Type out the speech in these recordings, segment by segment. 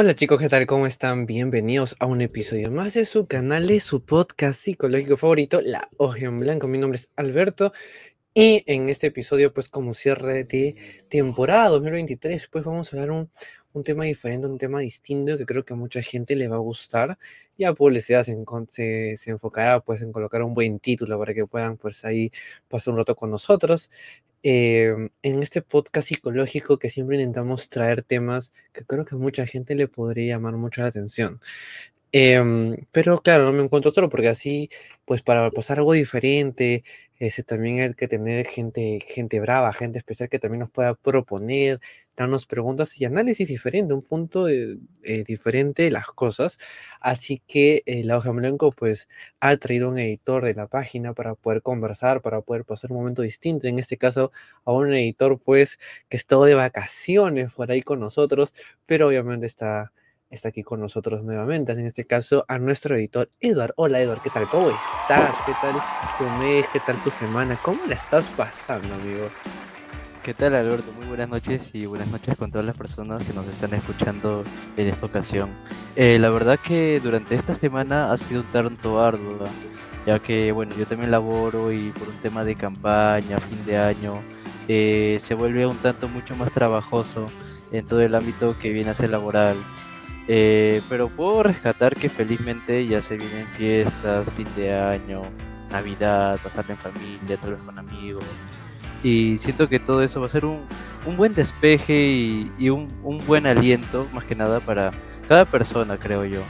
Hola chicos, ¿qué tal? ¿Cómo están? Bienvenidos a un episodio más de su canal, de su podcast psicológico favorito, La Hoja en Blanco. Mi nombre es Alberto y en este episodio, pues como cierre de temporada 2023, pues vamos a hablar un, un tema diferente, un tema distinto que creo que a mucha gente le va a gustar. Ya publicidad se, se, se enfocará pues en colocar un buen título para que puedan pues ahí pasar un rato con nosotros. Em, en este podcast psicológico que siempre intentamos traer temas que creo que a mucha gente le podría llamar mucho la atención. Em, pero claro, no me encuentro solo porque así, pues para pasar algo diferente, ese también hay que tener gente, gente brava, gente especial que también nos pueda proponer, darnos preguntas y análisis diferente, un punto eh, diferente de las cosas. Así que eh, la hoja blanco pues ha traído un editor de la página para poder conversar, para poder pasar un momento distinto. En este caso a un editor pues que está de vacaciones por ahí con nosotros, pero obviamente está está aquí con nosotros nuevamente, en este caso a nuestro editor Eduard. Hola Eduard, ¿qué tal? ¿Cómo estás? ¿Qué tal tu mes? ¿Qué tal tu semana? ¿Cómo la estás pasando, amigo? ¿Qué tal Alberto? Muy buenas noches y buenas noches con todas las personas que nos están escuchando en esta ocasión. Eh, la verdad que durante esta semana ha sido un tanto ardua, ya que bueno, yo también laboro y por un tema de campaña, fin de año, eh, se vuelve un tanto mucho más trabajoso en todo el ámbito que viene a ser laboral. Eh, pero puedo rescatar que felizmente ya se vienen fiestas, fin de año, Navidad, pasar en familia, tal vez con amigos. Y siento que todo eso va a ser un, un buen despeje y, un, un, buen aliento, más que nada, para cada persona, creo yo.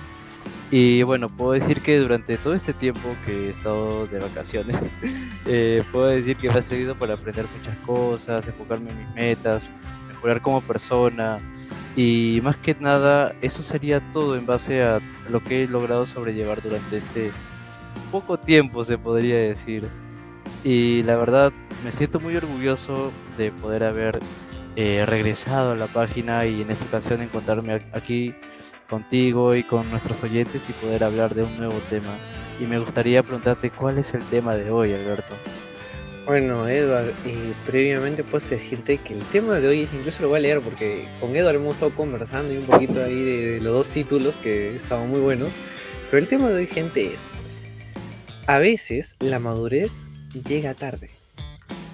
Y bueno, puedo decir que durante todo este tiempo que he estado de vacaciones, eh, puedo decir que me ha servido para aprender muchas cosas, enfocarme en mis metas, mejorar como persona, y más que nada, eso sería todo en base a lo que he logrado sobrellevar durante este poco tiempo, se podría decir. Y la verdad, me siento muy orgulloso de poder haber eh, regresado a la página y en esta ocasión encontrarme aquí contigo y con nuestros oyentes y poder hablar de un nuevo tema. Y me gustaría preguntarte cuál es el tema de hoy, Alberto. Bueno, Edward, eh, previamente puedo decirte que el tema de hoy es incluso lo voy a leer porque con Edward hemos estado conversando y un poquito ahí de, los dos títulos que estaban muy buenos. Pero el tema de hoy, gente, es: a veces la madurez llega tarde.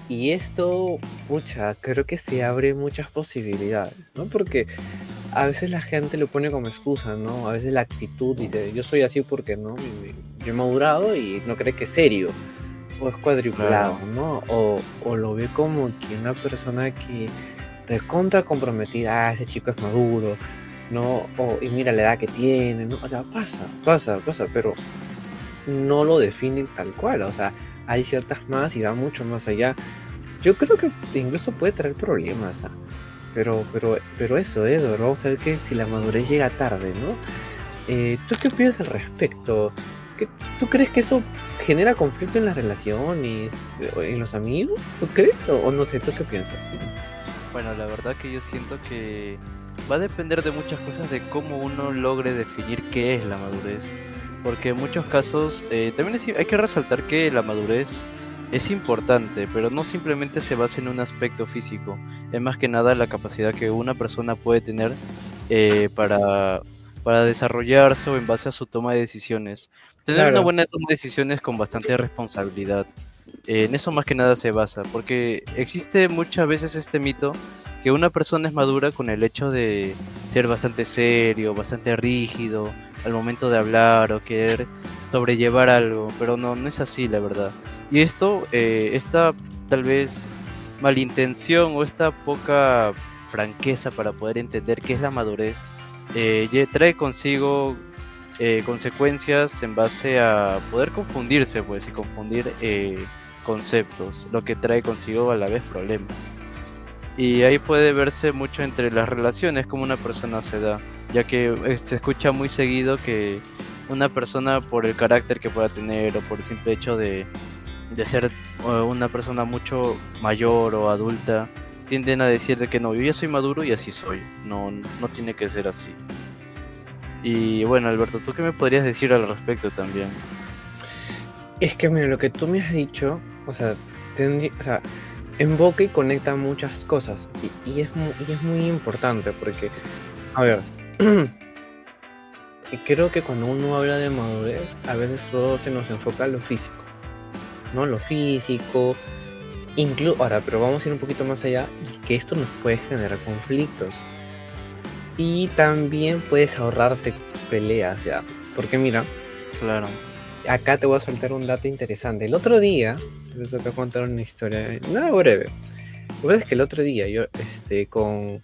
Y esto, pucha, creo que se abre muchas posibilidades, ¿no? Porque a veces la gente lo pone como excusa, ¿no? A veces la actitud dice: Yo soy así porque no, yo he madurado y no cree que es serio o es cuadriculado, ¿no? O, o, lo ve como que una persona que recontra comprometida, ah, ese chico es maduro, ¿no? O, y mira la edad que tiene, ¿no? O sea, pasa, pasa, pasa, pero no lo define tal cual, o sea, hay ciertas más y va mucho más allá. Yo creo que incluso puede traer problemas, ¿ah? pero, pero, pero eso, ¿eh? vamos a ver que si la madurez llega tarde, ¿no? Eh, ¿Tú qué opinas al respecto? ¿Tú crees que eso genera conflicto en las relaciones, en los amigos? ¿Tú crees? O, no sé, ¿tú qué piensas? Bueno, la verdad que yo siento que va a depender de muchas cosas de cómo uno logre definir qué es la madurez. Porque en muchos casos eh, también hay que resaltar que la madurez es importante, pero no simplemente se basa en un aspecto físico. Es más que nada la capacidad que una persona puede tener eh, para para desarrollarse o en base a su toma de decisiones. Tener una buena toma de decisiones con bastante responsabilidad. en eso más que nada se basa, porque existe muchas veces este mito que una persona es madura con el hecho de ser bastante serio, bastante rígido al momento de hablar o querer sobrellevar algo, pero no, no es así la verdad. Y esto, eh, esta tal vez malintención o esta poca franqueza para poder entender qué es la madurez, eh, trae consigo eh, consecuencias en base a poder confundirse, pues, y confundir eh, conceptos, lo que trae consigo a la vez problemas. Y ahí puede verse mucho entre las relaciones, como una persona se da, ya que se escucha muy seguido que una persona por el carácter que pueda tener o por el simple hecho de, de ser una persona mucho mayor o adulta, tienden a decir de que no, yo ya soy maduro y así soy. No, no tiene que ser así. Y bueno, Alberto, ¿tú qué me podrías decir al respecto también? Es que mira, lo que tú me has dicho, o sea, o sea enfoca y conecta muchas cosas. Y, es muy, y es muy importante porque, a ver, creo que cuando uno habla de madurez, a veces todo se nos enfoca a lo físico, ¿no? Lo físico, incluso, ahora, pero vamos a ir un poquito más allá y que esto nos puede generar conflictos. Y también puedes ahorrarte peleas, ya. Porque mira, Claro. acá te voy a soltar un dato interesante. El otro día, te voy a contar una historia, nada breve. Lo que pasa es que el otro día yo, este, con,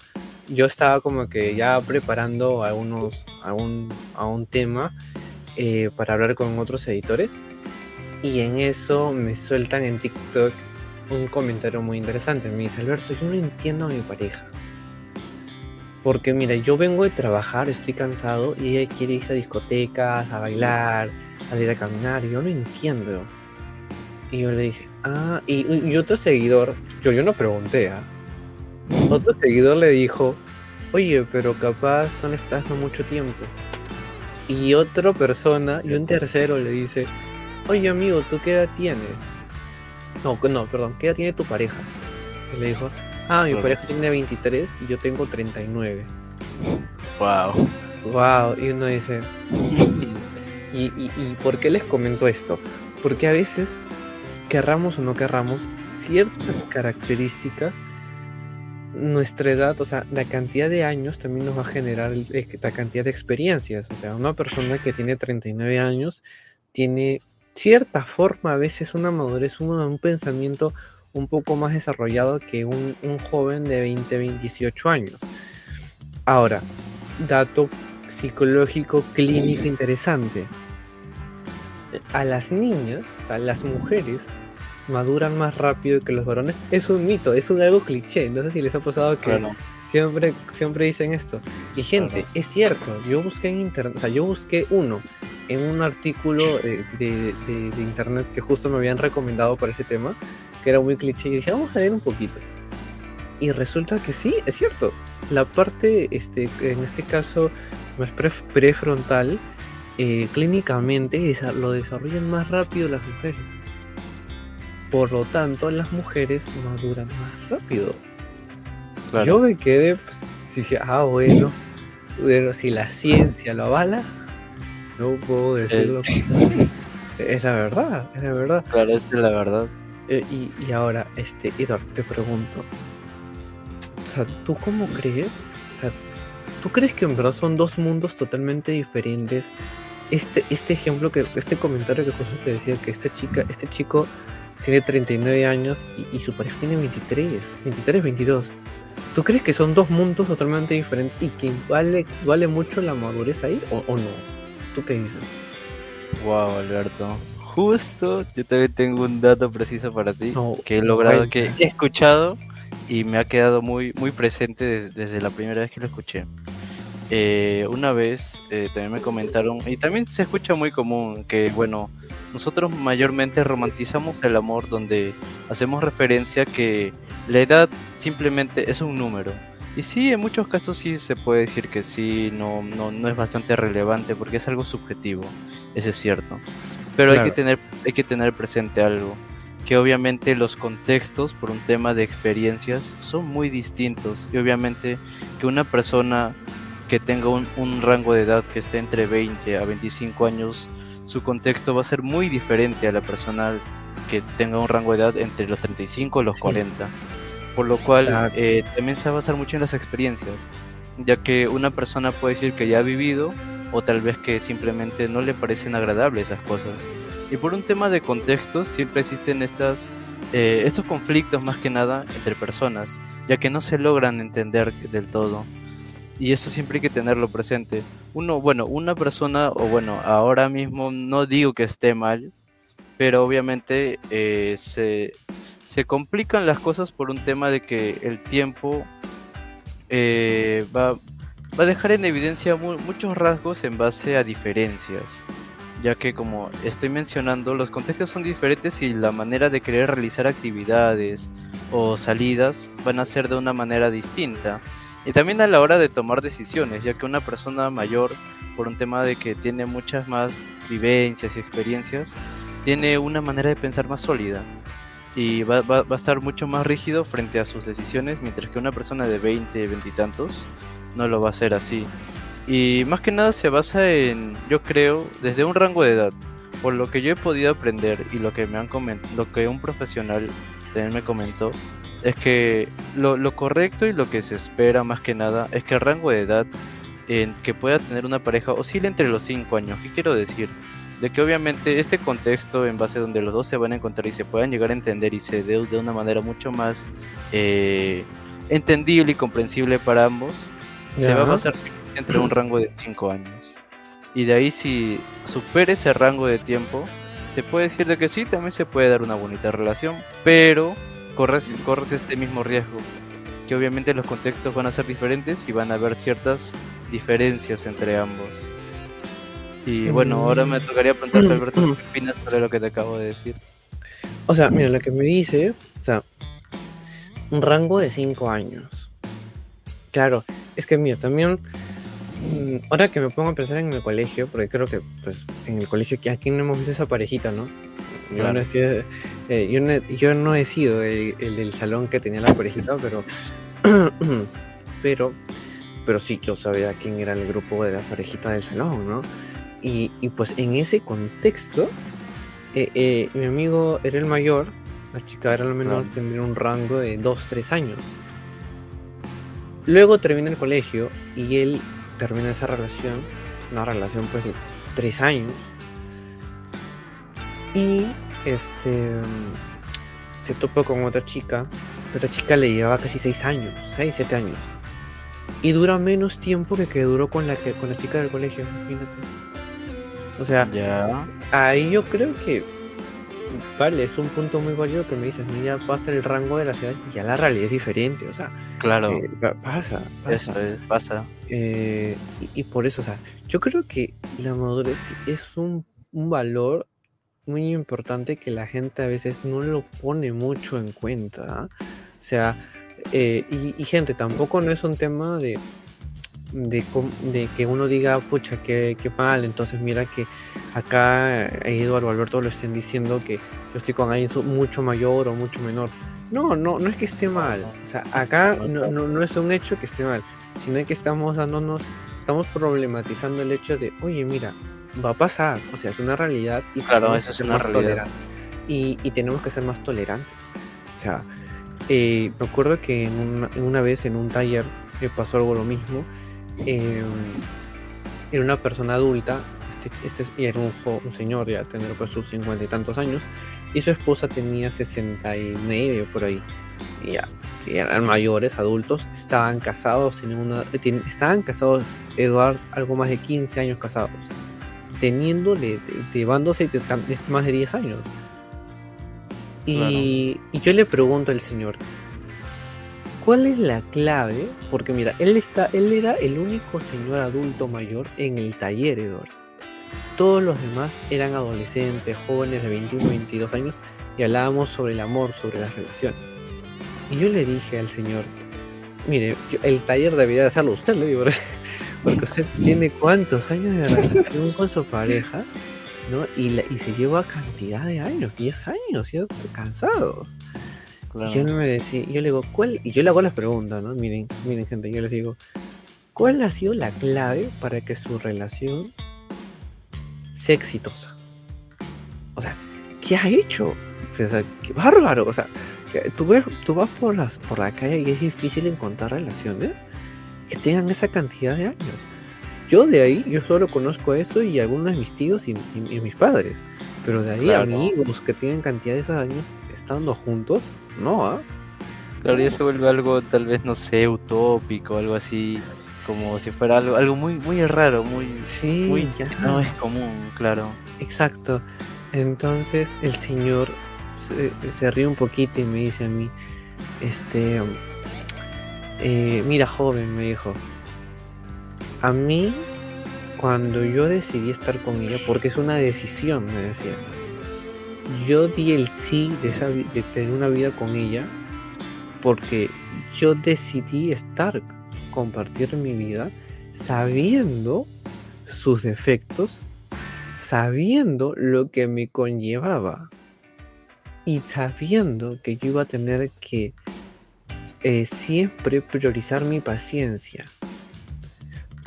yo estaba como que ya preparando algunos, a un, a un tema eh, para hablar con otros editores. Y en eso me sueltan en TikTok un comentario muy interesante. Me dice, Alberto, yo no entiendo a mi pareja. Porque mira, yo vengo de trabajar, estoy cansado y ella quiere irse a discotecas, a bailar, a ir a caminar. Yo no entiendo. Y yo le dije, ah, y, y otro seguidor, yo, yo no pregunté, ¿ah? Otro seguidor le dijo, oye, pero capaz no le estás dando mucho tiempo. Y otra persona, y un tercero le dice, oye amigo, ¿tú qué edad tienes? No, no, perdón, ¿qué edad tiene tu pareja? Y le dijo, ah, mi pareja tiene 23 y yo tengo 39. Wow. Wow, y uno dice, ¿y, y, y por qué les comento esto? Porque a veces, querramos o no querramos, ciertas características, nuestra edad, o sea, la cantidad de años también nos va a generar eh, la cantidad de experiencias. O sea, una persona que tiene 39 años tiene cierta forma, a veces una madurez, un, un pensamiento un poco más desarrollado que un, un joven de 20, 18 años. Ahora, dato psicológico clínico interesante. A las niñas, o sea, las mujeres maduran más rápido que los varones. Es un mito, es un algo cliché. No sé si les ha pasado que Claro. siempre, siempre dicen esto. Y gente, Claro. es cierto, yo busqué en internet, o sea, yo busqué uno en un artículo de, de- de internet que justo me habían recomendado para ese tema, que era muy cliché, y dije, vamos a ver un poquito. Y resulta que sí, es cierto. La parte, este, en este caso, más pref- prefrontal, eh, clínicamente lo desarrollan más rápido las mujeres. Por lo tanto, las mujeres maduran más rápido. Claro. Yo me quedé, pues, dije, ah, bueno, pero si la ciencia lo avala, no puedo decirlo. Es la verdad, es la verdad. Claro, es la verdad. Eh, y, y ahora, este, Edward, te pregunto, o sea, ¿tú cómo crees? O sea, ¿tú crees que en verdad son dos mundos totalmente diferentes? Este, este ejemplo, que este comentario que justo te decía, que esta chica, este chico tiene 39 años y, y su pareja tiene 23, 23, 22. ¿Tú crees que son dos mundos totalmente diferentes y que vale, vale mucho la madurez ahí o, o no? ¿Tú qué dices? Wow, Alberto. Justo, yo también tengo un dato preciso para ti No, que he logrado, que he escuchado y me ha quedado muy, muy presente de- desde la primera vez que lo escuché. Eh, una vez eh, también me comentaron, y también se escucha muy común, que bueno, nosotros mayormente romantizamos el amor donde hacemos referencia que la edad simplemente es un número. Y sí, en muchos casos sí se puede decir que sí, no, no, no es bastante relevante porque es algo subjetivo, eso es cierto. Pero hay, que tener, hay que tener presente algo, que obviamente los contextos por un tema de experiencias son muy distintos y obviamente que una persona que tenga un, un rango de edad que esté entre 20 a 25 años, su contexto va a ser muy diferente a la persona que tenga un rango de edad entre los 35 y los Sí. 40. Por lo cual Claro. eh, también se va a basar mucho en las experiencias, ya que una persona puede decir que ya ha vivido o tal vez que simplemente no le parecen agradables esas cosas. Y por un tema de contextos siempre existen estas, eh, estos conflictos más que nada entre personas, ya que no se logran entender del todo. Y eso siempre hay que tenerlo presente. Uno, bueno, una persona, o bueno, ahora mismo no digo que esté mal, pero obviamente eh, se, se complican las cosas por un tema de que el tiempo eh, va, va a dejar en evidencia mu- muchos rasgos en base a diferencias, ya que como estoy mencionando, los contextos son diferentes y la manera de querer realizar actividades o salidas van a ser de una manera distinta. Y también a la hora de tomar decisiones, ya que una persona mayor, por un tema de que tiene muchas más vivencias y experiencias, tiene una manera de pensar más sólida y va, va- va a estar mucho más rígido frente a sus decisiones, mientras que una persona de 20, 20 y tantos no lo va a hacer así. Y más que nada se basa en, yo creo, desde un rango de edad. Por lo que yo he podido aprender y lo que me han lo que un profesional también me comentó, es que lo, lo, correcto y lo que se espera más que nada es que el rango de edad en que pueda tener una pareja oscila entre los 5 años. ¿Qué quiero decir? De que obviamente este contexto en base donde los dos se van a encontrar y se puedan llegar a entender y se dé de una manera mucho más eh, entendible y comprensible para ambos, se va a basar entre un rango de 5 años. Y de ahí si supere ese rango de tiempo, se puede decir de que sí, también se puede dar una bonita relación, pero corres, corres este mismo riesgo, que obviamente los contextos van a ser diferentes y van a haber ciertas diferencias entre ambos. Y bueno, ahora me tocaría preguntarte, Alberto, ¿qué opinas sobre lo que te acabo de decir? O sea, mira, lo que me dices, o sea, un rango de 5 años. Claro, es que mira, también, mm, ahora que me pongo a pensar en el colegio, porque creo que pues en el colegio aquí no hemos visto esa parejita, ¿no? Yo, no, he sido, eh, yo, no, yo no he sido el, el, del salón que tenía la parejita, pero, pero pero sí yo sabía quién era el grupo de la parejita del salón, ¿no? Y, y pues en ese contexto, eh, eh, mi amigo era el mayor, la chica era la menor, tendría un rango de 2, 3 años. Luego termina el colegio y él termina esa relación, una relación pues de 3 años. Y este se topó con otra chica. Esta chica le llevaba casi 6 años, 6, 7 años. Y dura menos tiempo que que duró con la, que, con la chica del colegio, imagínate. O sea, ahí yo creo que, vale, es un punto muy válido que me dices, ya pasa el rango de la ciudad y ya la realidad es diferente, o sea, claro. Eh, pasa, pasa. Eso es, pasa. Eh, y, y, por eso, o sea, yo creo que la madurez es un, un valor muy importante que la gente a veces no lo pone mucho en cuenta. ¿eh? O sea, eh, y, y, gente, tampoco no es un tema de, de, de que uno diga, pucha, qué, qué, mal, entonces mira que acá Eduardo o Alberto lo estén diciendo que yo estoy con alguien mucho mayor o mucho menor. No, no, no es que esté mal. O sea, acá no, no, no es un hecho que esté mal, sino que estamos dándonos, estamos problematizando el hecho de, oye, mira, va a pasar, o sea, es una realidad y claro, eso es una realidad. Y, y tenemos que ser más tolerantes. O sea, eh, me acuerdo que en una, una, vez en un taller me pasó algo lo mismo. Eh, era una persona adulta, este, este era un, un, señor ya tendría pues sus cincuenta y tantos años, y su esposa tenía sesenta y medio por ahí. Y ya, eran mayores, adultos, estaban casados, tenían una, ten, estaban casados, Eduard, algo más de 15 años casados, teniéndole, llevándose más de 10 años. Y, claro. y, yo le pregunto al señor, ¿cuál es la clave? Porque mira, él, está, él era el único señor adulto mayor en el taller, Eduardo. Todos los demás eran adolescentes, jóvenes de 21, 22 años y hablábamos sobre el amor, sobre las relaciones. Y yo le dije al señor, mire, yo, el taller debería hacerlo usted, le digo, porque usted tiene cuántos años de relación con su pareja ¿no? Y, la, y, se lleva cantidad de años, 10 años, ya cansados. Claro. Y yo no me decía, yo le digo, ¿cuál? Y yo le hago las preguntas, ¿no? Miren, miren, gente, yo les digo, ¿cuál ha sido la clave para que su relación sea exitosa? O sea, ¿qué ha hecho? O sea, qué bárbaro. O sea, tú, ves, tú vas por, las, por la calle y es difícil encontrar relaciones que tengan esa cantidad de años. Yo de ahí, yo solo conozco esto y algunos de mis tíos y, y, y mis padres. Pero de ahí claro. amigos que tienen cantidad de esos años estando juntos, no, ¿ah? ¿eh? Claro, ya se vuelve algo tal vez, no sé, utópico, algo así, como si fuera algo, algo muy, muy raro, muy, sí, muy ya. no es común, claro. Exacto. Entonces el señor se, se ríe un poquito y me dice a mí, este, eh, mira joven, me dijo, a mí, cuando yo decidí estar con ella, porque es una decisión, me decía, yo di el sí de, de tener una vida con ella, porque yo decidí estar, compartir mi vida, sabiendo sus defectos, sabiendo lo que me conllevaba y sabiendo que yo iba a tener que eh, siempre priorizar mi paciencia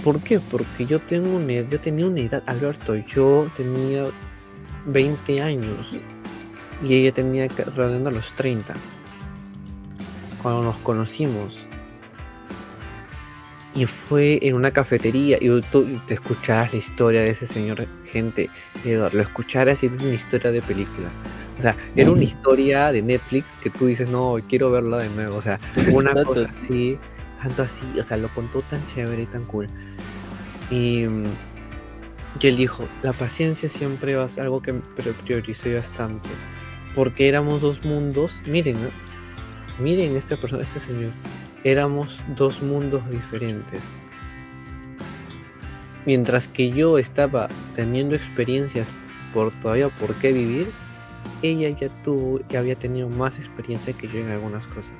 ¿Por qué? Porque yo tengo una, yo tenía una edad, Alberto, yo tenía 20 años y ella tenía rodeando los 30 cuando nos conocimos. Y fue en una cafetería y tú te escuchabas la historia de ese señor, gente, lo escucharas y una historia de película. O sea, era una historia de Netflix que tú dices, no, quiero verla de nuevo. O sea, una cosa así, tanto así, o sea, lo contó tan chévere y tan cool. Y, y él dijo, la paciencia siempre va a ser algo que prioricé bastante. Porque éramos dos mundos, miren, miren esta persona, este señor, éramos dos mundos diferentes. Mientras que yo estaba teniendo experiencias por todavía por qué vivir, ella ya tuvo, ya había tenido más experiencia que yo en algunas cosas.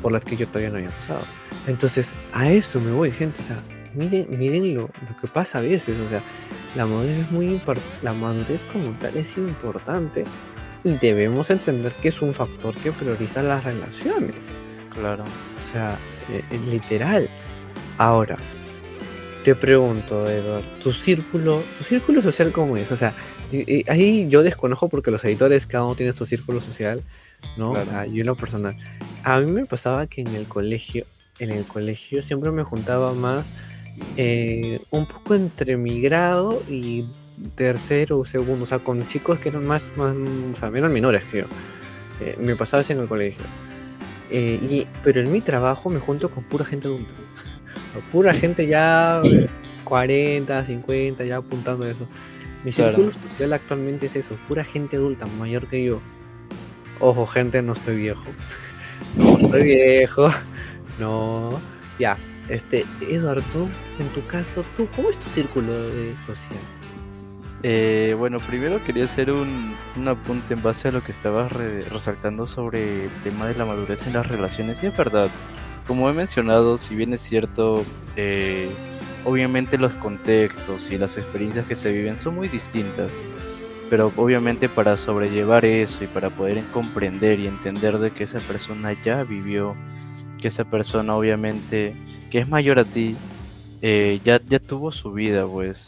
Por las que yo todavía no había pasado. Entonces, a eso me voy, gente. O sea, miren, miren lo, lo que pasa a veces. O sea, la madurez es muy la madurez como tal es importante y debemos entender que es un factor que prioriza las relaciones. Claro. O sea, eh, eh, literal. Ahora, te pregunto, Edward, tu círculo, tu círculo social cómo es? O sea, ahí yo desconozco porque los editores cada uno tiene su círculo social, ¿no? O sea, yo en lo personal. A mí me pasaba que en el colegio, en el colegio siempre me juntaba más eh, un poco entre mi grado y tercero o segundo, o sea, con chicos que eran más, más o sea, eran menores que yo. Eh, me pasaba eso en el colegio. Eh, y, pero en mi trabajo me junto con pura gente adulta. pura gente ya 40, 50, ya apuntando eso. Mi círculo social actualmente es eso, pura gente adulta, mayor que yo. Ojo, gente, no estoy viejo. no estoy viejo. No. Ya. Este, Eduardo, en tu caso, ¿tú cómo es tu círculo social? Eh, bueno, primero quería hacer un, apunte en base a lo que estabas resaltando sobre el tema de la madurez en las relaciones. Y es verdad, como he mencionado, si bien es cierto, eh, obviamente los contextos y las experiencias que se viven son muy distintas. Pero obviamente para sobrellevar eso y para poder comprender y entender de que esa persona ya vivió, que esa persona obviamente que es mayor a ti, eh, ya, ya tuvo su vida, pues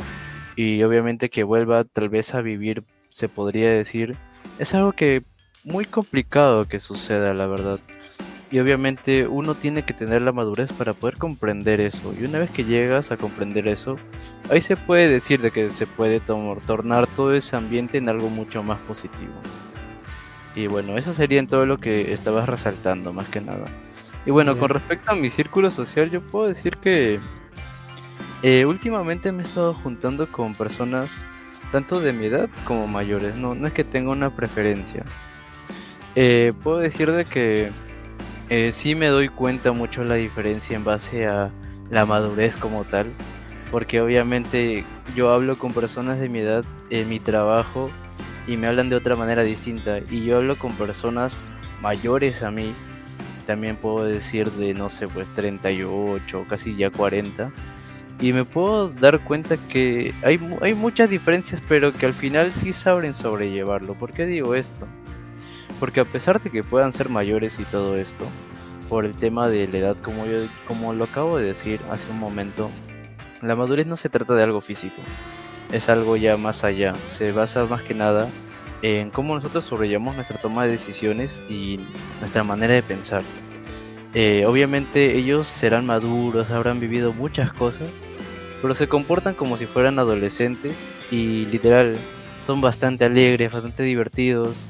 y obviamente que vuelva tal vez a vivir, se podría decir, es algo que muy complicado que suceda, la verdad. Y obviamente uno tiene que tener la madurez para poder comprender eso. Y una vez que llegas a comprender eso, ahí se puede decir de que se puede tornar todo ese ambiente en algo mucho más positivo. Y bueno, eso sería en todo lo que estabas resaltando, más que nada. Y bueno, con respecto a mi círculo social, yo puedo decir que eh, últimamente me he estado juntando con personas tanto de mi edad como mayores. No, no es que tenga una preferencia. Eh, puedo decir de que eh, sí me doy cuenta mucho la diferencia en base a la madurez como tal. Porque obviamente yo hablo con personas de mi edad en mi trabajo y me hablan de otra manera distinta. Y yo hablo con personas mayores a mí. También puedo decir de, no sé, pues 38, casi ya 40 y me puedo dar cuenta que hay, hay muchas diferencias, pero que al final sí saben sobrellevarlo. ¿Por qué digo esto? Porque a pesar de que puedan ser mayores y todo esto, por el tema de la edad, como, yo, como lo acabo de decir hace un momento, la madurez no se trata de algo físico, es algo ya más allá. Se basa más que nada en cómo nosotros sobrellevamos nuestra toma de decisiones y nuestra manera de pensar. Eh, obviamente ellos serán maduros, habrán vivido muchas cosas, pero se comportan como si fueran adolescentes y literal son bastante alegres, bastante divertidos.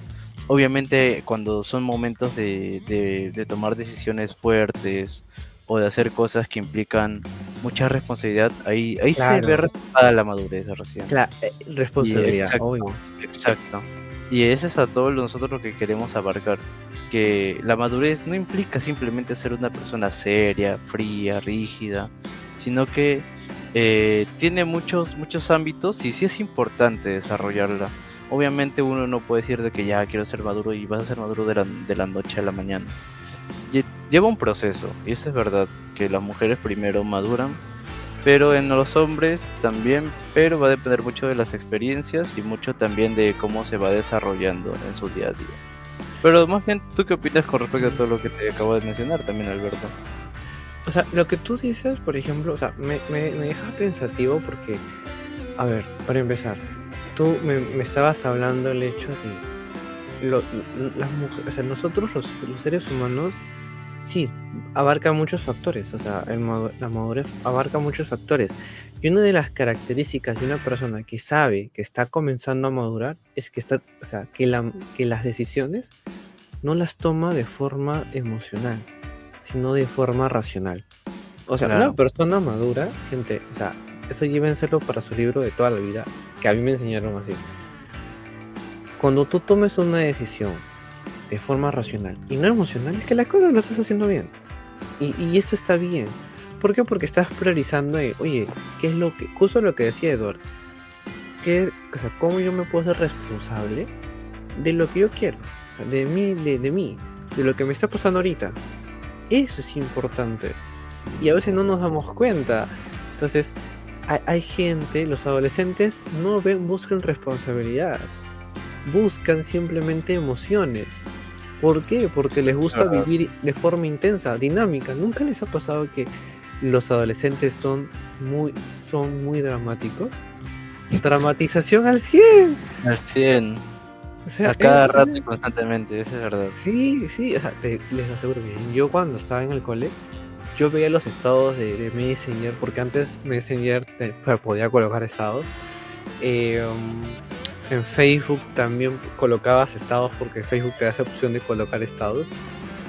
Obviamente cuando son momentos de, tomar decisiones fuertes o de hacer cosas que implican mucha responsabilidad, ahí, ahí se ve reflejada la madurez recién. Claro, eh, responsabilidad, exacto, exacto. Y ese es a todos nosotros lo que queremos abarcar que la madurez no implica simplemente ser una persona seria, fría, rígida, sino que eh, tiene muchos, muchos ámbitos y sí es importante desarrollarla. Obviamente uno no puede decir de que ya quiero ser maduro y vas a ser maduro de la, de la noche a la mañana. Lleva un proceso, y eso es verdad, que las mujeres primero maduran, pero en los hombres también, pero va a depender mucho de las experiencias y mucho también de cómo se va desarrollando en su día a día. Pero más bien, ¿tú qué opinas con respecto a todo lo que te acabo de mencionar también, Alberto? O sea, lo que tú dices, por ejemplo, o sea, me, me, me deja pensativo porque, a ver, para empezar, tú me, me estabas hablando el hecho de lo- las mujeres, o sea, nosotros los, los seres humanos, sí, abarca muchos factores, o sea, el la madurez abarca muchos factores. Y una de las características de una persona que sabe que está comenzando a madurar es que está, o sea, que, la, que las decisiones no las toma de forma emocional, sino de forma racional. O sea, Claro. una persona madura, gente, o sea, eso llévenselo para su libro de toda la vida, que a mí me enseñaron así. Cuando tú tomes una decisión de forma racional y no emocional, es que la cosa lo estás haciendo bien. Y, y esto está bien. ¿Por qué? Porque estás priorizando, eh, oye, ¿qué es lo que, justo lo que decía Eduardo, ¿qué, o sea, ¿cómo yo me puedo ser responsable de lo que yo quiero? De mí, de, de mí, de lo que me está pasando ahorita. Eso es importante. Y a veces no nos damos cuenta. Entonces, hay, hay gente, los adolescentes no ven, buscan responsabilidad. Buscan simplemente emociones. ¿Por qué? Porque les gusta vivir de forma intensa, dinámica. ¿Nunca les ha pasado que los adolescentes son muy, son muy dramáticos? Dramatización al 100. Al 100. O sea, A cada es- rato y constantemente, eso es verdad. Sí, sí, o sea, te- les aseguro que yo cuando estaba en el cole, yo veía los estados de, de Messenger, porque antes Messenger te- podía colocar estados. Eh, um, en Facebook también colocabas estados porque Facebook te da esa opción de colocar estados.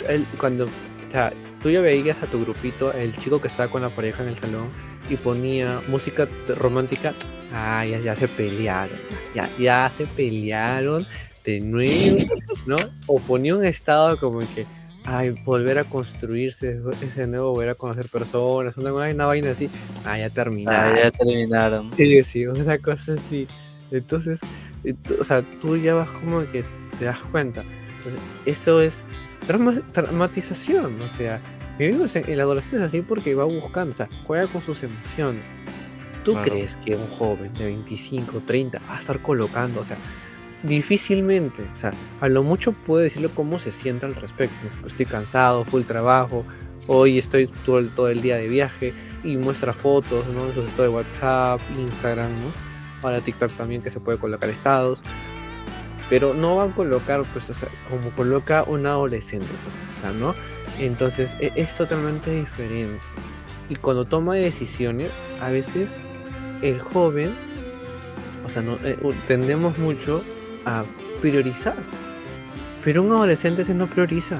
El- cuando, o sea, tú ya veías a tu grupito, el chico que estaba con la pareja en el salón y ponía música romántica, ah, ya, ya se pelearon, ya, ya se pelearon de nuevo, ¿no? O ponía un estado como que, ay, volver a construirse, ese nuevo, volver a conocer personas, una, una vaina así, ah, ya Ah, terminaron. ya terminaron. Sí, sí, una cosa así. Entonces, o sea, tú ya vas como que te das cuenta. Entonces, esto es trauma- traumatización, o sea, vivimos en, el adolescente es así porque va buscando, o sea, juega con sus emociones. ¿Tú Claro. crees que un joven de 25, 30 va a estar colocando, o sea, difícilmente, o sea, a lo mucho puede decirlo cómo se siente al respecto. Estoy cansado, full trabajo, hoy estoy todo el, todo el día de viaje y muestra fotos, ¿no? Entonces todo de WhatsApp, Instagram, ¿no? Ahora TikTok también que se puede colocar estados. Pero no van a colocar, pues, o sea, como coloca un adolescente, pues, o sea, ¿no? Entonces e- es totalmente diferente. Y cuando toma decisiones, a veces el joven, o sea, no, eh, tendemos mucho a priorizar. Pero un adolescente se no prioriza.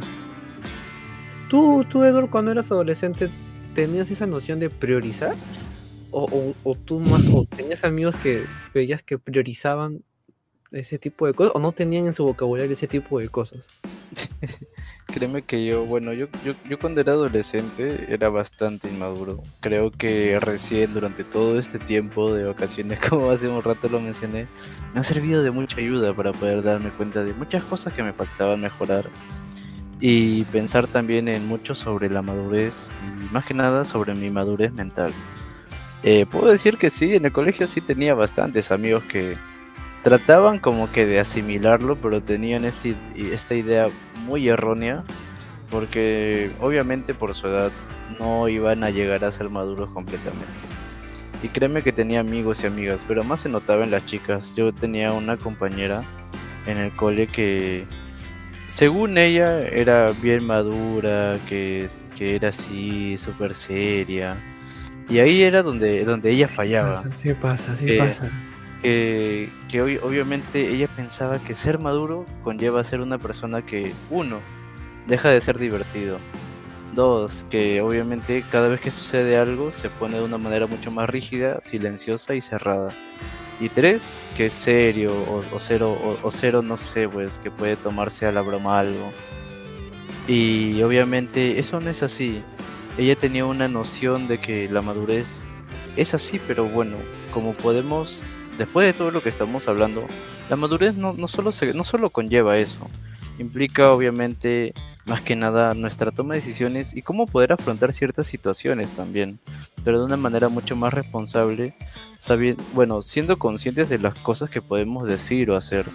Tú, tú, Edward, cuando eras adolescente, ¿tenías esa noción de priorizar? O, o- o tú más, o tenías amigos que veías que priorizaban ese tipo de cosas, o no tenían en su vocabulario ese tipo de cosas. Créeme que yo, bueno, yo, yo, yo cuando era adolescente era bastante inmaduro. Creo que recién durante todo este tiempo de vacaciones, como hace un rato lo mencioné, me ha servido de mucha ayuda para poder darme cuenta de muchas cosas que me faltaban mejorar y pensar también en mucho sobre la madurez y más que nada sobre mi madurez mental. Eh, puedo decir que sí, en el colegio sí tenía bastantes amigos que trataban como que de asimilarlo, pero tenían este- esta idea muy errónea, porque obviamente por su edad no iban a llegar a ser maduros completamente. Y créeme que tenía amigos y amigas, pero más se notaba en las chicas. Yo tenía una compañera en el cole que, según ella, era bien madura, que, que era así, súper seria. Y ahí era donde, donde ella fallaba Pasa, sí pasa, sí Eh, pasa. Que, obvi- obviamente ella pensaba que ser maduro conlleva ser una persona que, uno, deja de ser divertido. Dos, que obviamente cada vez que sucede algo se pone de una manera mucho más rígida, silenciosa y cerrada. Y tres, que es serio o, cero, o cero, no sé, pues, que puede tomarse a la broma algo. Y obviamente eso no es así. Ella tenía una noción de que la madurez es así, pero bueno, como podemos después de todo lo que estamos hablando, la madurez no, no, solo, no solo conlleva eso, implica obviamente más que nada nuestra toma de decisiones y cómo poder afrontar ciertas situaciones también, pero de una manera mucho más responsable, sabiendo, bueno, siendo conscientes de las cosas que podemos decir o hacer.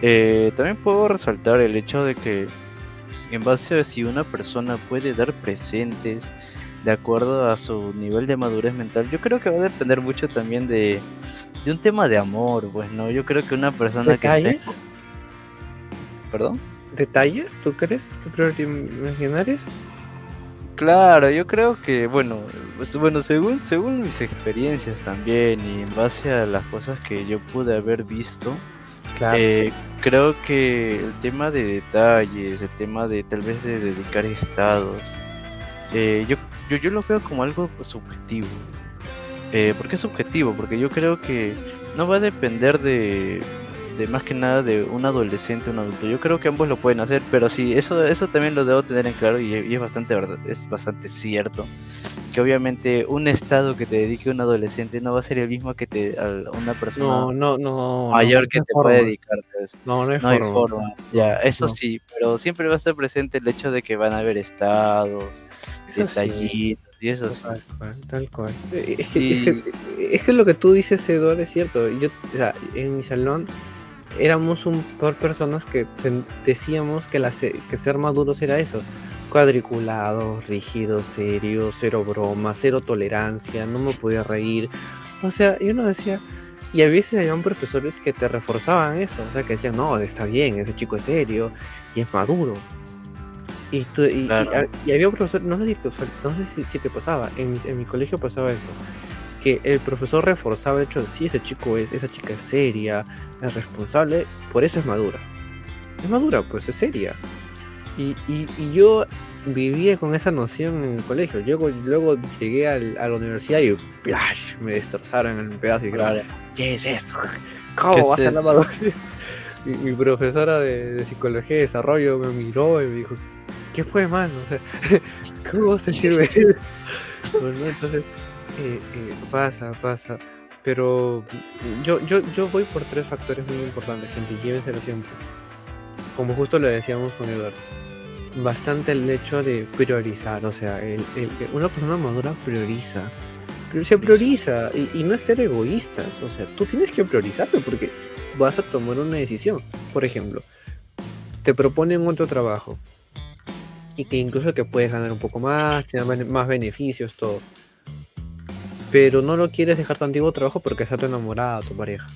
Eh, también puedo resaltar el hecho de que en base a si una persona puede dar presentes de acuerdo a su nivel de madurez mental. Yo creo que va a depender mucho también de, de un tema de amor, pues, ¿no? Yo creo que una persona ¿Detalles? que... ¿Perdón? ¿Detalles? ¿Tú crees que imaginarios? Claro, yo creo que, bueno, pues, bueno, según, según mis experiencias también y en base a las cosas que yo pude haber visto, Claro. eh, creo que el tema de detalles, el tema de tal vez de dedicar estados, eh, yo, yo, yo lo veo como algo subjetivo. Eh, ¿Por qué subjetivo? Porque yo creo que no va a depender de, de más que nada de un adolescente o un adulto. Yo creo que ambos lo pueden hacer, pero sí, eso, eso también lo debo tener en claro y, y es bastante verdad, es bastante cierto. Que obviamente un estado que te dedique un adolescente no va a ser el mismo que te a una persona no, no, no. mayor que te forma. puede dedicar. pues. No, no hay No hay forma. forma. Ya, eso sí, pero siempre va a estar presente el hecho de que van a haber estados, Eso sí. Y eso. Tal cual, tal cual. Eh, Es que, Y- es, que, es que lo que tú dices, Eduardo, es cierto. Yo, o sea, en mi salón éramos un par de personas que decíamos que, la, se- que ser maduros era eso. Cuadriculados, rígidos, serios, cero broma, cero tolerancia, no me podía reír. O sea, yo no decía... Y a veces habían profesores que te reforzaban eso, o sea, que decían, no, está bien, ese chico es serio y es maduro. Y, tú- y- y- Claro. y había profesores, no sé si no sé si, si te pasaba, en en mi colegio pasaba eso, que el profesor reforzaba el hecho de si ese chico es, esa chica es seria, es responsable, por eso es madura. Es madura, pues es seria. Y, yo vivía con esa noción en el colegio. Luego, luego llegué al- a la universidad y ¡plash! me destrozaron en el pedazo y Claro. ¿qué es eso? ¿Qué ¿Cómo vas a eso? la madurez? Mi, mi profesora de, de psicología y desarrollo me miró y me dijo, ¿qué fue, mano? O sea, ¿Cómo se sirve? Bueno, entonces, eh, eh, pasa, pasa. Pero yo, yo, yo voy por tres factores muy importantes, gente, llévenselo siempre. Como justo lo decíamos con Eduardo. Bastante el hecho de priorizar, o sea, el, el- una persona madura prioriza. Pero se prioriza y, y no es ser egoístas, o sea, tú tienes que priorizarte porque vas a tomar una decisión. Por ejemplo, te proponen otro trabajo y que incluso que puedes ganar un poco más, tener más beneficios, todo. Pero no lo quieres dejar tu antiguo trabajo porque está tu enamorada, tu pareja.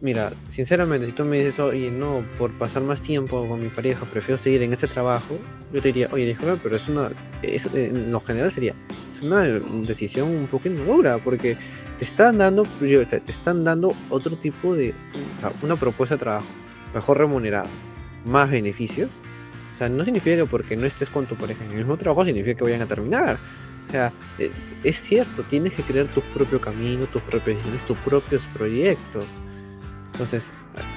Mira, sinceramente, si tú me dices, oye, no, por pasar más tiempo con mi pareja, prefiero seguir en ese trabajo, yo te diría, oye, disculpa, pero es una, es- en lo general sería, es una decisión un poco inmadura, porque te están dando, prior- te te están dando otro tipo de, una propuesta de trabajo, mejor remunerado, más beneficios. O sea, no significa que porque no estés con tu pareja en el mismo trabajo significa que vayan a terminar. O sea, eh, es cierto, tienes que crear tu propio camino, tus propias decisiones, tus propios proyectos. Entonces,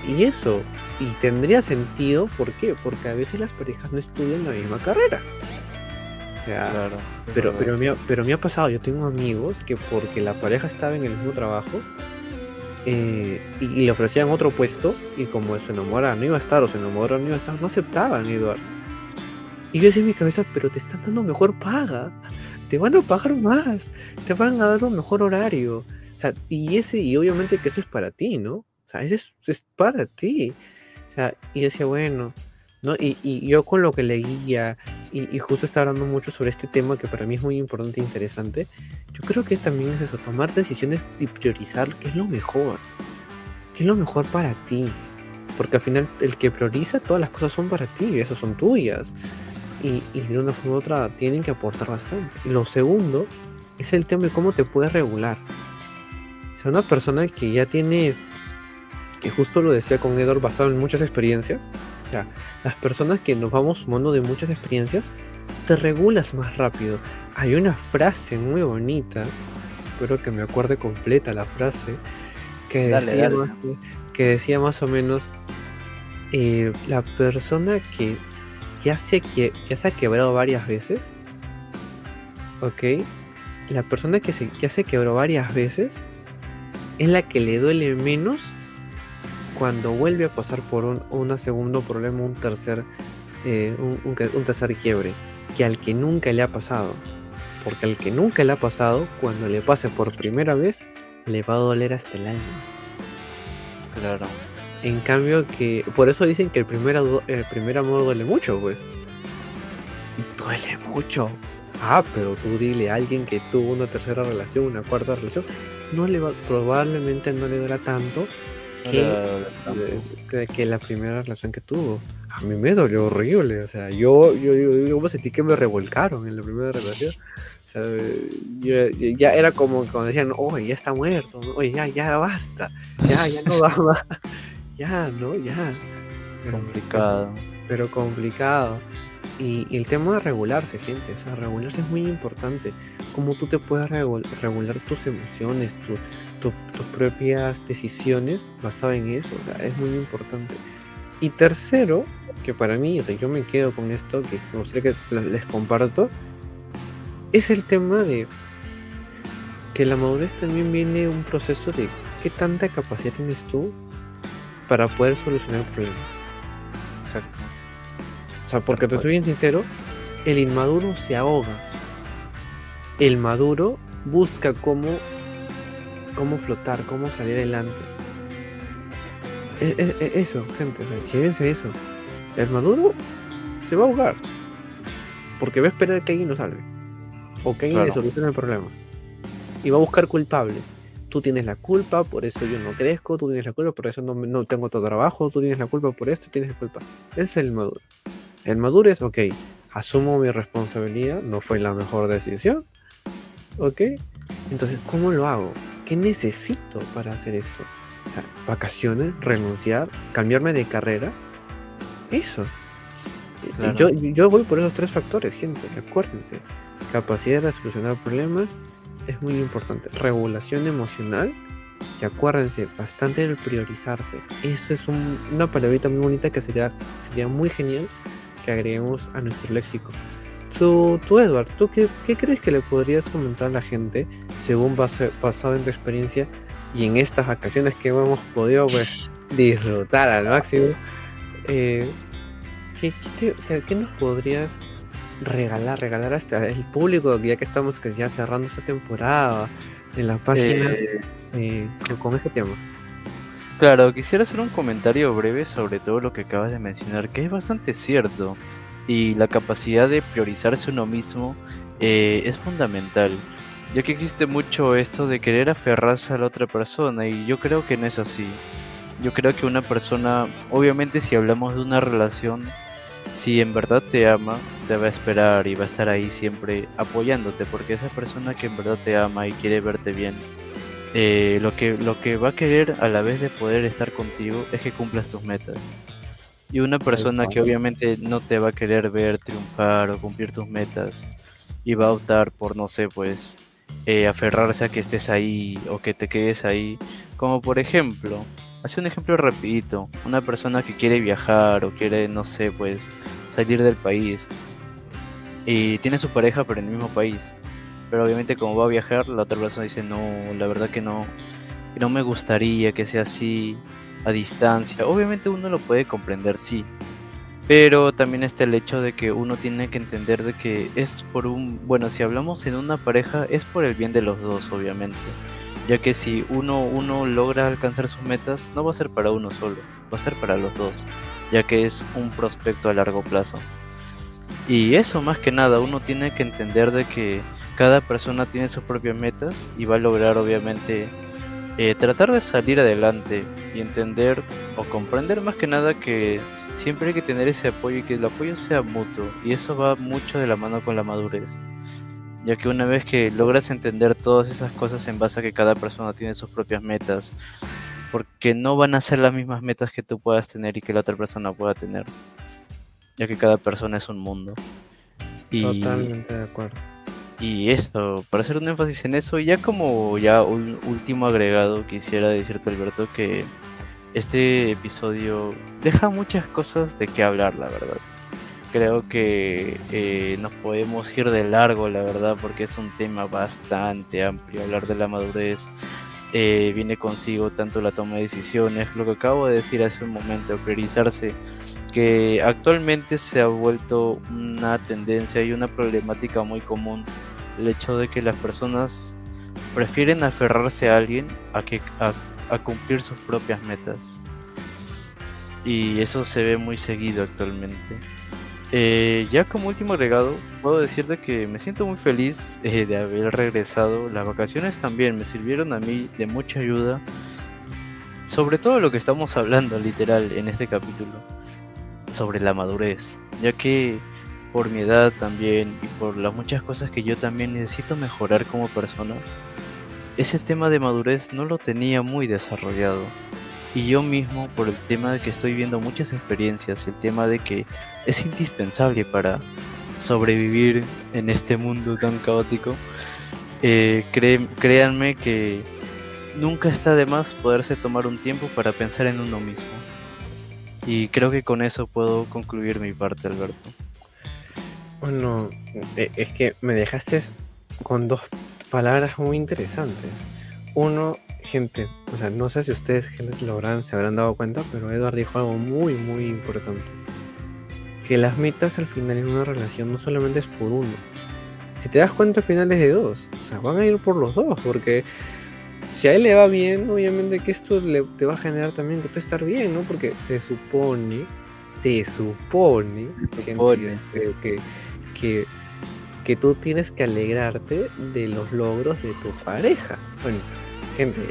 y eso, y tendría sentido, ¿por qué? Porque a veces las parejas no estudian la misma carrera. O sea, Claro. pero, pero, me ha, pero me ha pasado, yo tengo amigos que porque la pareja estaba en el mismo trabajo eh, y, le ofrecían otro puesto y como su enamorada no iba a estar o su enamorado no iba a estar, no aceptaban, Eduardo. Y yo decía en mi cabeza, pero te están dando mejor paga, te van a pagar más, te van a dar un mejor horario. O sea, y ese, y obviamente que eso es para ti, ¿no? O sea, ese es, es para ti. O sea, y decía, bueno, ¿no? Y, yo con lo que leía, y, y justo está hablando mucho sobre este tema que para mí es muy importante e interesante, yo creo que también es eso, tomar decisiones y priorizar qué es lo mejor, qué es lo mejor para ti. Porque al final el que prioriza todas las cosas son para ti, esas son tuyas. Y, y de una forma u otra tienen que aportar bastante. Y lo segundo es el tema de cómo te puedes regular. O sea, una persona que ya tiene, que justo lo decía con Edward, basado en muchas experiencias, o sea, las personas que nos vamos sumando de muchas experiencias, te regulas más rápido. Hay una frase muy bonita, espero que me acuerde completa la frase, que, Dale, decía, dale. Más, que decía más o menos, eh, la persona que ya se, que ya se ha quebrado varias veces, ¿ok? La persona que se, ya se quebró varias veces es la que le duele menos cuando vuelve a pasar por un, un segundo problema, un tercer, eh, un, un, un tercer quiebre, que al que nunca le ha pasado. Porque al que nunca le ha pasado, cuando le pase por primera vez, le va a doler hasta el alma. Claro. En cambio que, por eso dicen que el primer, ado- el primer amor duele mucho, pues. Duele mucho. Ah, pero tú dile a alguien que tuvo una tercera relación, una cuarta relación, no le va, probablemente no le dura tanto que, que, la primera relación que tuvo. A mí me dolió horrible, o sea, yo, yo, yo, me sentí que me revolcaron en la primera relación. O sea, ya era como cuando decían, oye, ya está muerto, oye, ya, ya basta, ya, ya no va más, ya, no, ya. complicado. Pero complicado. Y, el tema de regularse, gente, o sea, regularse es muy importante. Cómo tú te puedes regular tus emociones, tus propias decisiones basado en eso, o sea, es muy importante. Y tercero, que para mí, o sea, yo me quedo con esto, que me gustaría que les comparto, es el tema de que la madurez también viene un proceso de qué tanta capacidad tienes tú para poder solucionar problemas. Exacto. O sea, porque te soy bien sincero, el inmaduro se ahoga. El maduro busca cómo, cómo flotar, cómo salir adelante. E, e, e, eso, gente, llévense eso. El maduro se va a ahogar. Porque va a esperar que alguien lo salve. O que alguien le solucione el problema. Y va a buscar culpables. Tú tienes la culpa, por eso yo no crezco. Tú tienes la culpa, por eso no, no tengo todo trabajo. Tú tienes la culpa por esto, tienes la culpa. Ese es el maduro. El madurez, ok, asumo mi responsabilidad, no fue la mejor decisión, ok. Entonces, ¿cómo lo hago? ¿Qué necesito para hacer esto? O sea, vacaciones, renunciar, cambiarme de carrera. Eso. Yo, yo voy por esos tres factores, gente, acuérdense. Capacidad de solucionar problemas es muy importante. Regulación emocional. Y acuérdense, bastante el priorizarse. Eso es una palabrita muy bonita que sería, sería muy genial que agreguemos a nuestro léxico. Tú, tú Edward, ¿tú qué, crees que le podrías comentar a la gente según basado en tu experiencia y en estas vacaciones que hemos podido pues disfrutar al máximo? Eh, ¿qué, qué, nos podrías regalar, regalar hasta el público, ya que estamos que ya cerrando esta temporada en la página eh, eh, con este tema? Claro, quisiera hacer un comentario breve sobre todo lo que acabas de mencionar, que es bastante cierto. Y la capacidad de priorizarse uno mismo eh, es fundamental, ya que existe mucho esto de querer aferrarse a la otra persona y yo creo que no es así. Yo creo que una persona, obviamente si hablamos de una relación, si en verdad te ama, te va a esperar y va a estar ahí siempre apoyándote, porque esa persona que en verdad te ama y quiere verte bien, eh, lo, que, lo que va a querer a la vez de poder estar contigo es que cumplas tus metas. Y una persona que obviamente no te va a querer ver triunfar o cumplir tus metas y va a optar por, no sé, pues, eh, aferrarse a que estés ahí o que te quedes ahí. Como por ejemplo, hace un ejemplo rapidito, una persona que quiere viajar o quiere, no sé, pues, salir del país y tiene su pareja pero en el mismo país pero obviamente como va a viajar, la otra persona dice, no, la verdad que no, no me gustaría que sea así a distancia. Obviamente uno lo puede comprender, sí. Pero también está el hecho de que uno tiene que entender de que es por un, bueno, si hablamos en una pareja es por el bien de los dos, obviamente. Ya que si uno, uno logra alcanzar sus metas, no va a ser para uno solo, va a ser para los dos, ya que es un prospecto a largo plazo. Y eso más que nada, uno tiene que entender de que cada persona tiene sus propias metas y va a lograr obviamente eh, tratar de salir adelante y entender o comprender más que nada que siempre hay que tener ese apoyo y que el apoyo sea mutuo y eso va mucho de la mano con la madurez ya que una vez que logras entender todas esas cosas en base a que cada persona tiene sus propias metas porque no van a ser las mismas metas que tú puedas tener y que la otra persona pueda tener ya que cada persona es un mundo. Totalmente de acuerdo y eso, para hacer un énfasis en eso, ya como ya un último agregado, quisiera decirte Alberto que este episodio deja muchas cosas de qué hablar, la verdad. Creo que eh, nos podemos ir de largo, la verdad, porque es un tema bastante amplio. Hablar de la madurez eh, viene consigo tanto la toma de decisiones, lo que acabo de decir hace un momento, priorizarse que actualmente se ha vuelto una tendencia y una problemática muy común el hecho de que las personas prefieren aferrarse a alguien a que a, cumplir sus propias metas y eso se ve muy seguido actualmente Eh, ya como último agregado, puedo decirte que me siento muy feliz eh, de haber regresado. Las vacaciones también me sirvieron a mí de mucha ayuda. Sobre todo lo que estamos hablando literal en este capítulo. Sobre la madurez. Ya que por mi edad también y por las muchas cosas que yo también necesito mejorar como persona, ese tema de madurez no lo tenía muy desarrollado. Y yo mismo, por el tema de que estoy viendo muchas experiencias, el tema de que es indispensable para sobrevivir en este mundo tan caótico, eh, créanme que nunca está de más poderse tomar un tiempo para pensar en uno mismo. Y creo que con eso puedo concluir mi parte, Alberto. Bueno, e, es que me dejaste con dos palabras muy interesantes. Uno, gente, o sea, no sé si ustedes lo habrán, se habrán dado cuenta, pero Edward dijo algo muy, muy importante. Que las metas al final en una relación no solamente es por uno. Si te das cuenta, al final es de dos. O sea, van a ir por los dos, porque si a él le va bien, obviamente que esto le, te va a generar también que tú estar bien, ¿no? Porque se supone, se supone, este, que, que, que tú tienes que alegrarte de los logros de tu pareja. Bueno, gente,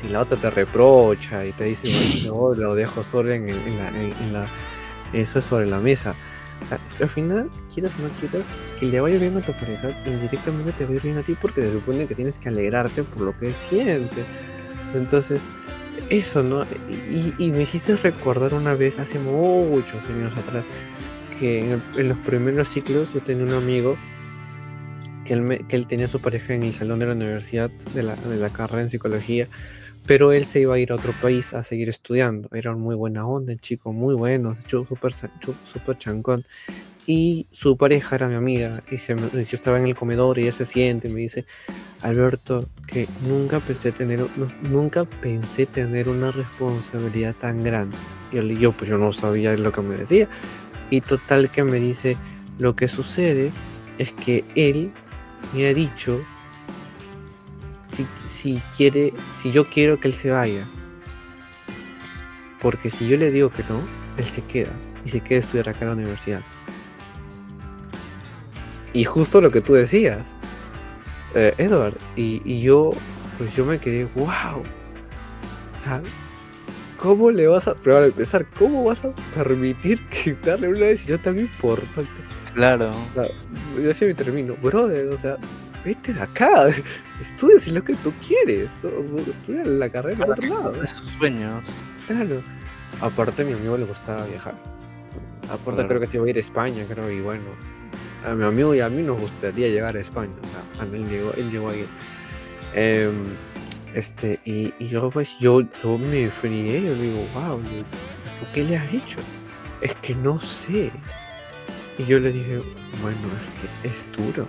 si la otra te reprocha y te dice, no, lo dejo solo en, la, eso es sobre la mesa. O sea, al final, quieras o no quieras, que le vaya bien a tu pareja, indirectamente te va a ir bien a ti porque se supone que tienes que alegrarte por lo que él siente. Entonces, eso, ¿no? Y, me hiciste recordar una vez, hace muchos años atrás, que en, en los primeros ciclos yo tenía un amigo que él, que él tenía su pareja en el salón de la universidad de la, de la carrera en psicología, pero él se iba a ir a otro país a seguir estudiando. Era muy buena onda, el chico muy bueno, súper super chancón. Y su pareja era mi amiga, y se yo estaba en el comedor y ella se siente y me dice, Alberto, que nunca pensé tener, nunca pensé tener una responsabilidad tan grande. Y yo, pues yo no sabía lo que me decía. Y total que me dice, lo que sucede es que él me ha dicho si, si quiere, si yo quiero que él se vaya. Porque si yo le digo que no, él se queda y se queda a estudiar acá en la universidad. Y justo lo que tú decías, eh, Edward, y, yo, pues yo me quedé, wow. Sea, ¿cómo le vas a, pero para empezar, cómo vas a permitir que darle una decisión tan importante? Claro. yo así me termino, brother, o sea, vete de acá, estudia si lo que tú quieres, estudia la carrera en otro lado. sus sueños. Claro. Aparte, a mi amigo le gustaba viajar. aparte, creo que se iba a ir a España, creo, y bueno, a mi amigo y a mí nos gustaría llegar a España. O sea, a mí él llegó, él llegó ahí. Eh, este, y, y, yo, pues, yo, yo me frié, yo digo, wow, ¿por qué le has dicho? Es que no sé. Y yo le dije, bueno, es que es duro.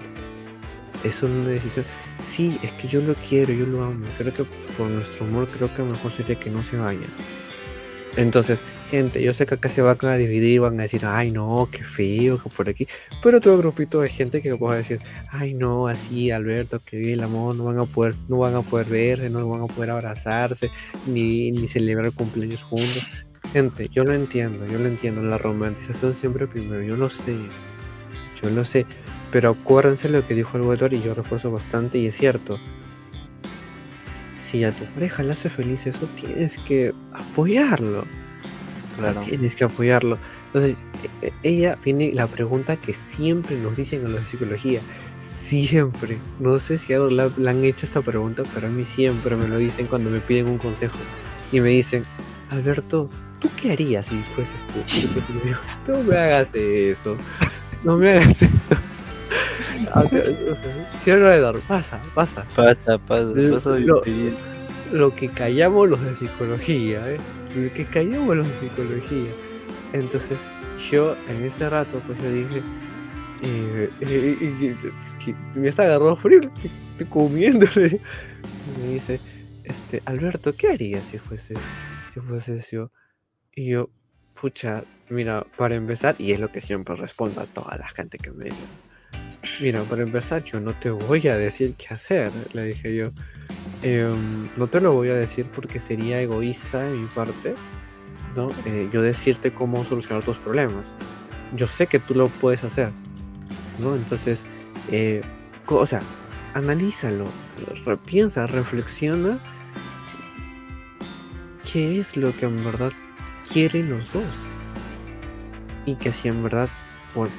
Es una decisión. Sí, es que yo lo quiero, yo lo amo. Creo que por nuestro amor, creo que mejor sería que no se vaya. Entonces, gente, yo sé que acá se van a dividir y van a decir, ay no, qué feo, que por aquí. Pero otro grupito de gente que va a decir, ay no, así Alberto, que vive el amor, no van a poder, no van a poder verse, no van a poder abrazarse, ni, ni celebrar cumpleaños juntos. Gente, yo lo entiendo, yo lo entiendo, la romantización siempre primero, yo lo sé, yo lo sé, pero acuérdense lo que dijo el Eduardo y yo refuerzo bastante y es cierto. Si a tu pareja le hace feliz eso, tienes que apoyarlo. Claro. Tienes que apoyarlo. Entonces, e, e, ella viene la pregunta que siempre nos dicen en los de psicología. Siempre. No sé si le han hecho esta pregunta, pero a mí siempre me lo dicen cuando me piden un consejo. Y me dicen, Alberto, ¿tú qué harías si fueses tú? No me hagas eso. No me hagas eso. Cierra de dar, pasa, pasa. Pasa, pasa, lo, lo, que callamos los de psicología, ¿eh? Lo que callamos los de psicología. Entonces, yo en ese rato, pues yo dije, eh, me está agarrando frío, estoy comiéndole. me dice, este, Alberto, ¿qué harías si fuese, si fuese yo? Y yo, pucha, mira, para empezar, y es lo que siempre respondo a toda la gente que me dice, mira, para empezar, yo no te voy a decir qué hacer, le dije yo. Em, no te lo voy a decir porque sería egoísta de mi parte, ¿no? Eh, yo decirte cómo solucionar tus problemas. yo sé que tú lo puedes hacer, ¿no? Entonces, eh, o sea, analízalo, piensa, reflexiona qué es lo que en verdad quieren los dos. Y que si en verdad por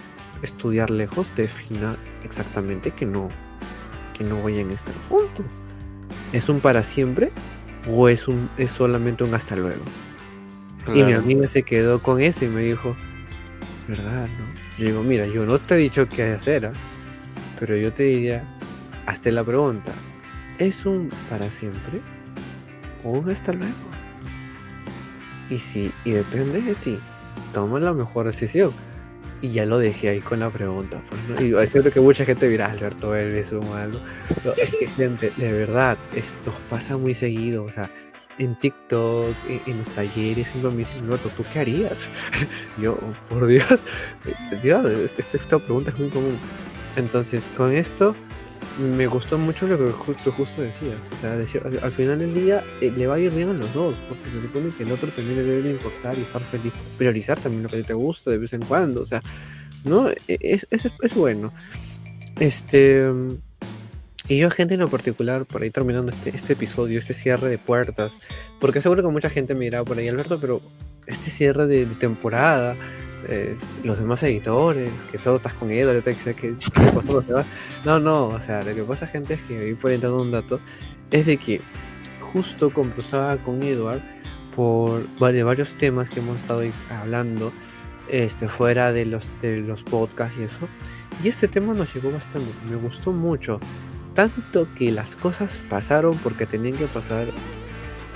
estudiar lejos defina exactamente que no, que no vayan a estar juntos. ¿Es un para siempre o es un es solamente un hasta luego? Y mi amiga se quedó con eso y me dijo, ¿verdad? No? Yo digo, mira, yo no te he dicho qué hacer, ¿ah? pero yo te diría, hazte la pregunta, ¿es un para siempre o un hasta luego? Y si, y depende de ti, toma la mejor decisión. Y ya lo dejé ahí con la pregunta. Pues, Y es cierto que mucha gente dirá, Alberto, es un malo. es que, gente, de verdad, nos pasa muy seguido. O sea, en TikTok, en, los talleres, siempre me dicen, Alberto, ¿tú qué harías? Yo, por Dios, Dios esta, esta pregunta es muy común. Entonces, con esto me gustó mucho lo que justo, justo decías. O sea, al final del día eh, le va a ir bien a los dos, porque se supone que el otro también le debe importar y estar feliz, priorizar también lo que te gusta de vez en cuando. O sea, ¿no? E, es, es, es bueno. Este. Y yo, gente en lo particular, por ahí terminando este, este episodio, este cierre de puertas, porque seguro que mucha gente me dirá por ahí, Alberto, pero este cierre de temporada, los demás editores, que todo estás con Edward, que, No, no, o sea, lo que pasa, gente, es que hoy por entrar un dato, es de que justo conversaba con Edward por varios temas que hemos estado hablando, este, fuera de los, de los podcasts y eso. Y este tema nos llegó bastante, me gustó mucho. Tanto que las cosas pasaron porque tenían que pasar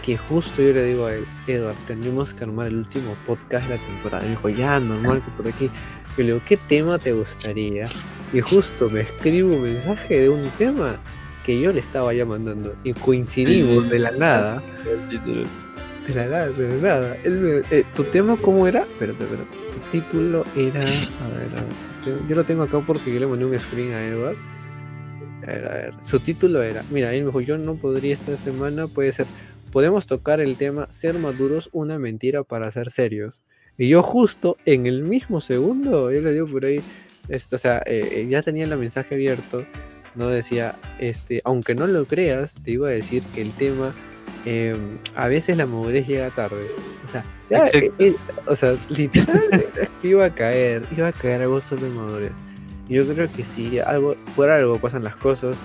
que justo yo le digo a él, Edward, tendríamos que armar el último podcast de la temporada. Y me dijo, ya, normal que por aquí. Yo le digo, ¿qué tema te gustaría? Y justo me escribo un mensaje de un tema que yo le estaba ya mandando. Y coincidimos de la nada. De la nada, de la nada. Eh, ¿Tu tema cómo era? Espérate, espérate. Tu título era. A ver, a ver. Yo lo tengo acá porque yo le mandé un screen a Edward. A ver, a ver. Su título era. Mira, él me dijo, yo no podría esta semana, puede ser podemos tocar el tema ser maduros, una mentira para ser serios. Y yo justo en el mismo segundo, yo le digo por ahí, esto, o sea, eh, eh, ya tenía el mensaje abierto, no decía, este, aunque no lo creas, te iba a decir que el tema, em, a veces la madurez llega tarde. O sea, eh, o sea, literal, iba a caer, iba a caer algo sobre madurez. Yo creo que si algo, por algo pasan las cosas,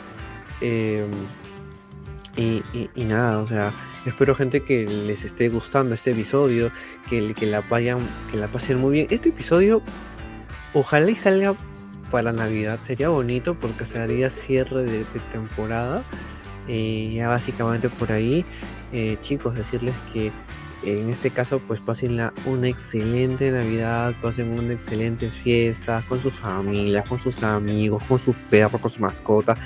y, nada, o sea, Espero gente que les esté gustando este episodio, que, que la vayan, que la pasen muy bien. Este episodio, ojalá y salga para Navidad, sería bonito porque sería cierre de, temporada. Eh, ya básicamente por ahí, eh, chicos, decirles que en este caso pues pasen una excelente Navidad, pasen una excelente fiesta con sus familias, con sus amigos, con sus perros, con su mascota,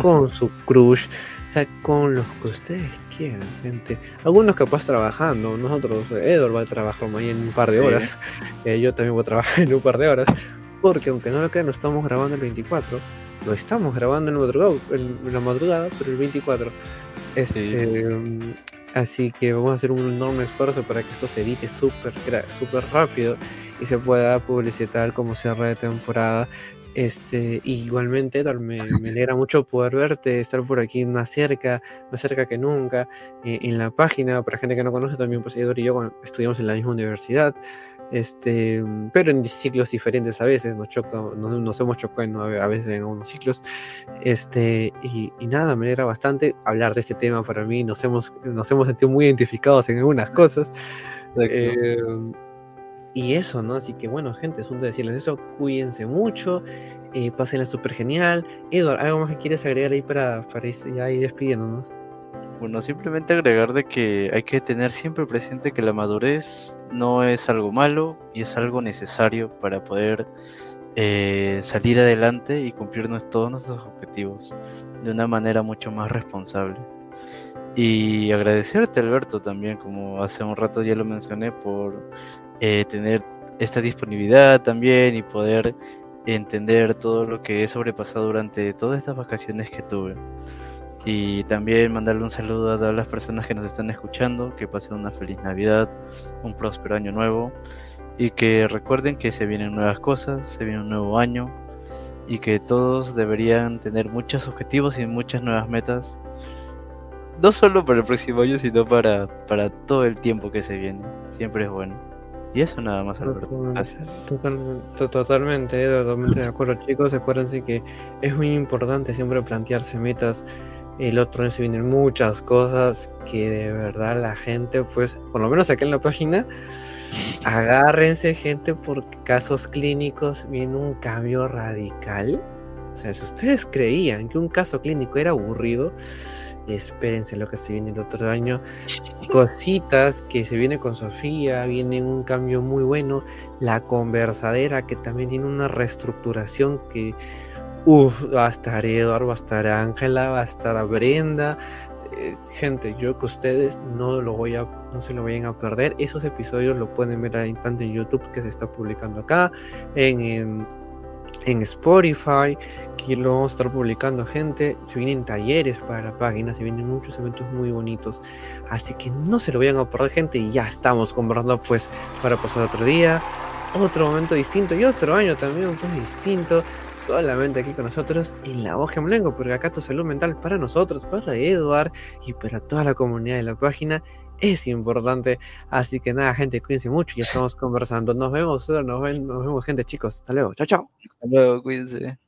con su crush, o sea, con los que ustedes quieran, gente. Algunos capaz trabajando, nosotros, Edward va a trabajar mañana en un par de horas, eh, yo también voy a trabajar en un par de horas, porque aunque no lo crean, lo estamos grabando el 24, lo estamos grabando en, madrugada, en la madrugada, pero el 24. Este, Así que vamos a hacer un enorme esfuerzo para que esto se edite súper super rápido y se pueda publicitar como cierre de temporada. Este, igualmente, me, me, alegra mucho poder verte, estar por aquí más cerca, más cerca que nunca, eh, en la página. Para gente que no conoce, también pues Edward y yo estudiamos en la misma universidad este, pero en ciclos diferentes a veces, nos, choca, nos, hemos chocado a veces en unos ciclos, este, y, nada, me alegra bastante hablar de este tema para mí, nos hemos, nos hemos sentido muy identificados en algunas cosas, eh, y eso, ¿no? Así que bueno, gente, es un de decirles eso, cuídense mucho, eh, pásenla súper genial. Edward, ¿algo más que quieres agregar ahí para, para ir despidiéndonos? Bueno, simplemente agregar de que hay que tener siempre presente que la madurez no es algo malo y es algo necesario para poder eh, salir adelante y cumplir todos nuestros objetivos de una manera mucho más responsable. Y agradecerte Alberto también, como hace un rato ya lo mencioné, por eh, tener esta disponibilidad también y poder entender todo lo que he sobrepasado durante todas estas vacaciones que tuve. Y también mandarle un saludo a todas las personas que nos están escuchando, que pasen una feliz Navidad, un próspero año nuevo. y que recuerden que se vienen nuevas cosas, se viene un nuevo año y que todos deberían tener muchos objetivos y muchas nuevas metas, no solo para el próximo año, sino para, para todo el tiempo que se viene. Siempre es bueno. Y eso nada más, Alberto. Totalmente, totalmente, totalmente de acuerdo, chicos. Acuérdense que es muy importante siempre plantearse metas. El otro año se vienen muchas cosas que de verdad la gente, pues, por lo menos acá en la página, agárrense, gente, porque casos clínicos viene un cambio radical. O sea, si ustedes creían que un caso clínico era aburrido, espérense lo que se viene el otro año. Cositas que se viene con Sofía, viene un cambio muy bueno. La conversadera que también tiene una reestructuración que, uff, va a estar Eduardo, va a estar Ángela, va a estar Brenda. Eh, gente, yo que ustedes no lo voy a, no se lo vayan a perder. Esos episodios lo pueden ver ahí tanto en YouTube que se está publicando acá, en en Spotify, que lo vamos a estar publicando, gente. Se vienen talleres para la página, se vienen muchos eventos muy bonitos. Así que no se lo vayan a perder, gente. Y ya estamos conversando, pues, para pasar otro día, otro momento distinto y otro año también, pues, distinto. Solamente aquí con nosotros en la hoja en blanco, porque acá tu salud mental para nosotros, para Eduard y para toda la comunidad de la página es importante. Así que nada, gente, cuídense mucho. Ya estamos conversando. Nos vemos, nos, nos vemos, gente, chicos. Hasta luego. Chao, chao. Hasta luego, cuídense.